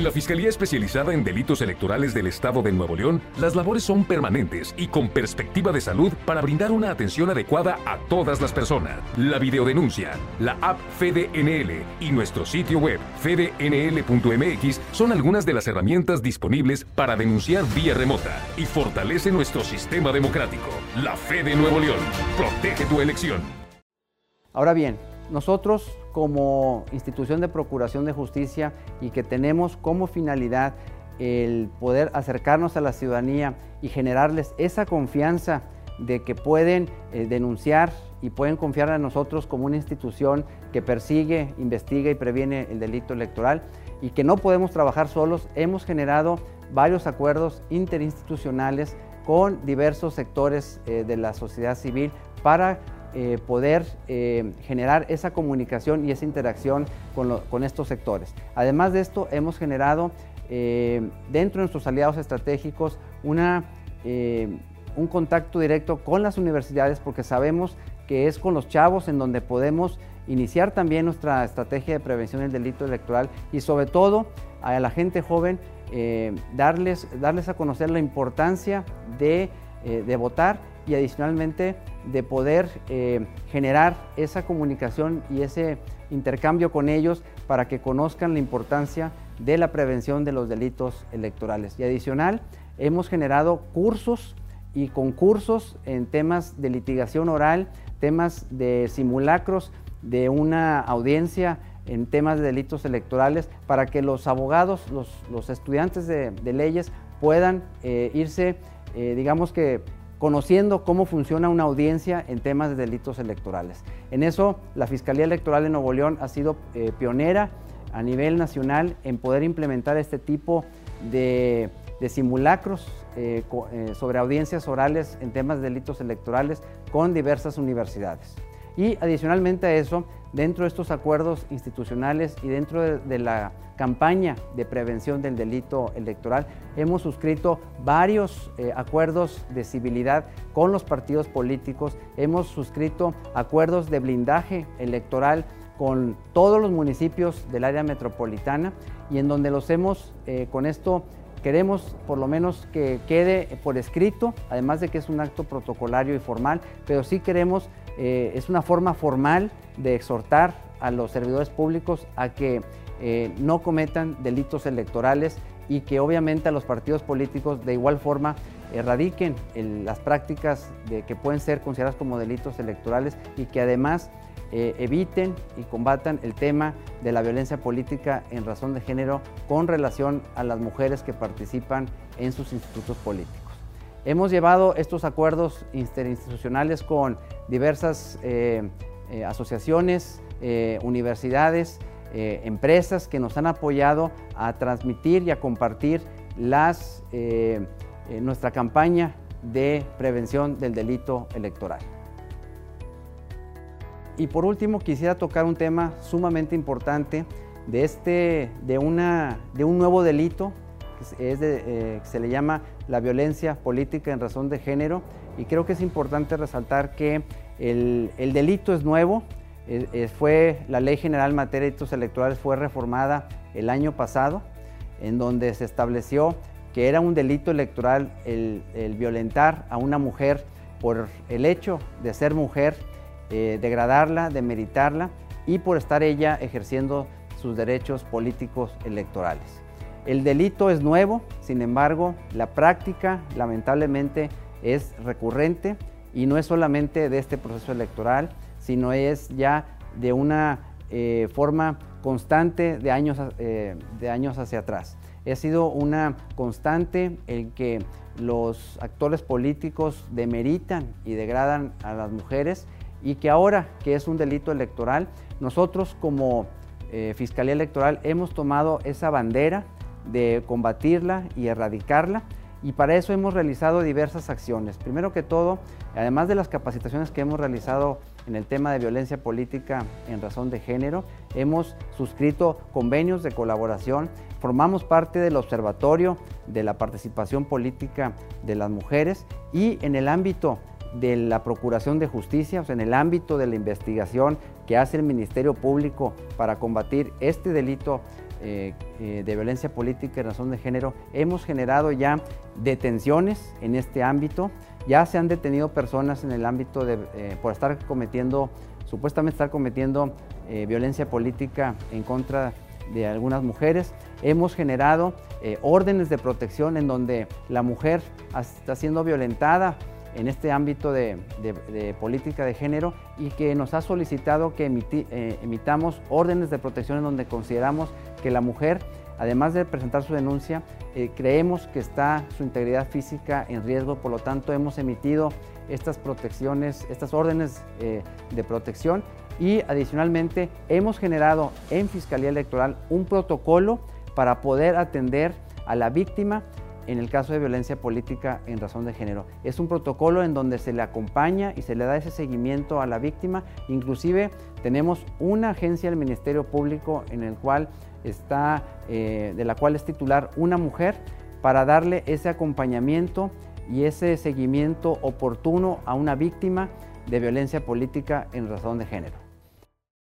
En la Fiscalía Especializada en Delitos Electorales del Estado de Nuevo León, las labores son permanentes y con perspectiva de salud para brindar una atención adecuada a todas las personas. La videodenuncia, la app FedeNL y nuestro sitio web fednl.mx son algunas de las herramientas disponibles para denunciar vía remota y fortalece nuestro sistema democrático. La Fe de Nuevo León. Protege tu elección. Ahora bien, nosotros como institución de procuración de justicia y que tenemos como finalidad el poder acercarnos a la ciudadanía y generarles esa confianza de que pueden eh, denunciar y pueden confiar en nosotros como una institución que persigue, investiga y previene el delito electoral y que no podemos trabajar solos, hemos generado varios acuerdos interinstitucionales con diversos sectores eh, de la sociedad civil para eh, poder eh, generar esa comunicación y esa interacción con, estos sectores. Además de esto, hemos generado eh, dentro de nuestros aliados estratégicos una, un contacto directo con las universidades porque sabemos que es con los chavos en donde podemos iniciar también nuestra estrategia de prevención del delito electoral y sobre todo a la gente joven darles, darles a conocer la importancia de, de votar y adicionalmente de poder eh, generar esa comunicación y ese intercambio con ellos para que conozcan la importancia de la prevención de los delitos electorales. Y adicional, hemos generado cursos y concursos en temas de litigación oral, temas de simulacros de una audiencia en temas de delitos electorales para que los abogados, los, estudiantes de, leyes puedan eh, irse, eh, digamos que conociendo cómo funciona una audiencia en temas de delitos electorales. En eso, la Fiscalía Electoral de Nuevo León ha sido eh, pionera a nivel nacional en poder implementar este tipo de, simulacros eh, eh, sobre audiencias orales en temas de delitos electorales con diversas universidades. Y adicionalmente a eso, dentro de estos acuerdos institucionales y dentro de, la campaña de prevención del delito electoral, hemos suscrito varios eh, acuerdos de civilidad con los partidos políticos, hemos suscrito acuerdos de blindaje electoral con todos los municipios del área metropolitana y en donde los hemos, eh, con esto queremos por lo menos que quede por escrito, además de que es un acto protocolario y formal, pero sí queremos eh, es una forma formal de exhortar a los servidores públicos a que eh, no cometan delitos electorales y que obviamente a los partidos políticos de igual forma erradiquen las prácticas que pueden ser consideradas como delitos electorales y que además eh, eviten y combatan el tema de la violencia política en razón de género con relación a las mujeres que participan en sus institutos políticos. Hemos llevado estos acuerdos interinstitucionales con diversas eh, eh, asociaciones, eh, universidades, empresas que nos han apoyado a transmitir y a compartir nuestra campaña de prevención del delito electoral. Y por último quisiera tocar un tema sumamente importante de, este, de, una, de un nuevo delito eh, se le llama la violencia política en razón de género y creo que es importante resaltar que el, delito es nuevo, fue la Ley General en materia de delitos electorales fue reformada el año pasado, en donde se estableció que era un delito electoral el, violentar a una mujer por el hecho de ser mujer, eh, degradarla, demeritarla y por estar ella ejerciendo sus derechos políticos electorales. El delito es nuevo, sin embargo, la práctica lamentablemente es recurrente y no es solamente de este proceso electoral, sino es ya de una eh, forma constante de años, eh, de años hacia atrás. Ha sido una constante en que los actores políticos demeritan y degradan a las mujeres y que ahora que es un delito electoral, nosotros como eh, Fiscalía Electoral hemos tomado esa bandera de combatirla y erradicarla y para eso hemos realizado diversas acciones. Primero que todo, además de las capacitaciones que hemos realizado en el tema de violencia política en razón de género, hemos suscrito convenios de colaboración, formamos parte del Observatorio de la Participación Política de las Mujeres y en el ámbito de la Procuración de Justicia, o sea, en el ámbito de la investigación que hace el Ministerio Público para combatir este delito eh, eh, de violencia política y razón de género, hemos generado ya detenciones en este ámbito. Ya se han detenido personas en el ámbito de, eh, por estar cometiendo, supuestamente estar cometiendo violencia política en contra de algunas mujeres. Hemos generado órdenes de protección en donde la mujer está siendo violentada en este ámbito de, política de género y que nos ha solicitado que eh, emitamos órdenes de protección en donde consideramos que la mujer, además de presentar su denuncia, eh, creemos que está su integridad física en riesgo, por lo tanto hemos emitido estas protecciones, estas órdenes eh, de protección y adicionalmente hemos generado en Fiscalía Electoral un protocolo para poder atender a la víctima en el caso de violencia política en razón de género. Es un protocolo en donde se le acompaña y se le da ese seguimiento a la víctima. Inclusive tenemos una agencia del Ministerio Público en el cual está, eh, de la cual es titular una mujer para darle ese acompañamiento y ese seguimiento oportuno a una víctima de violencia política en razón de género.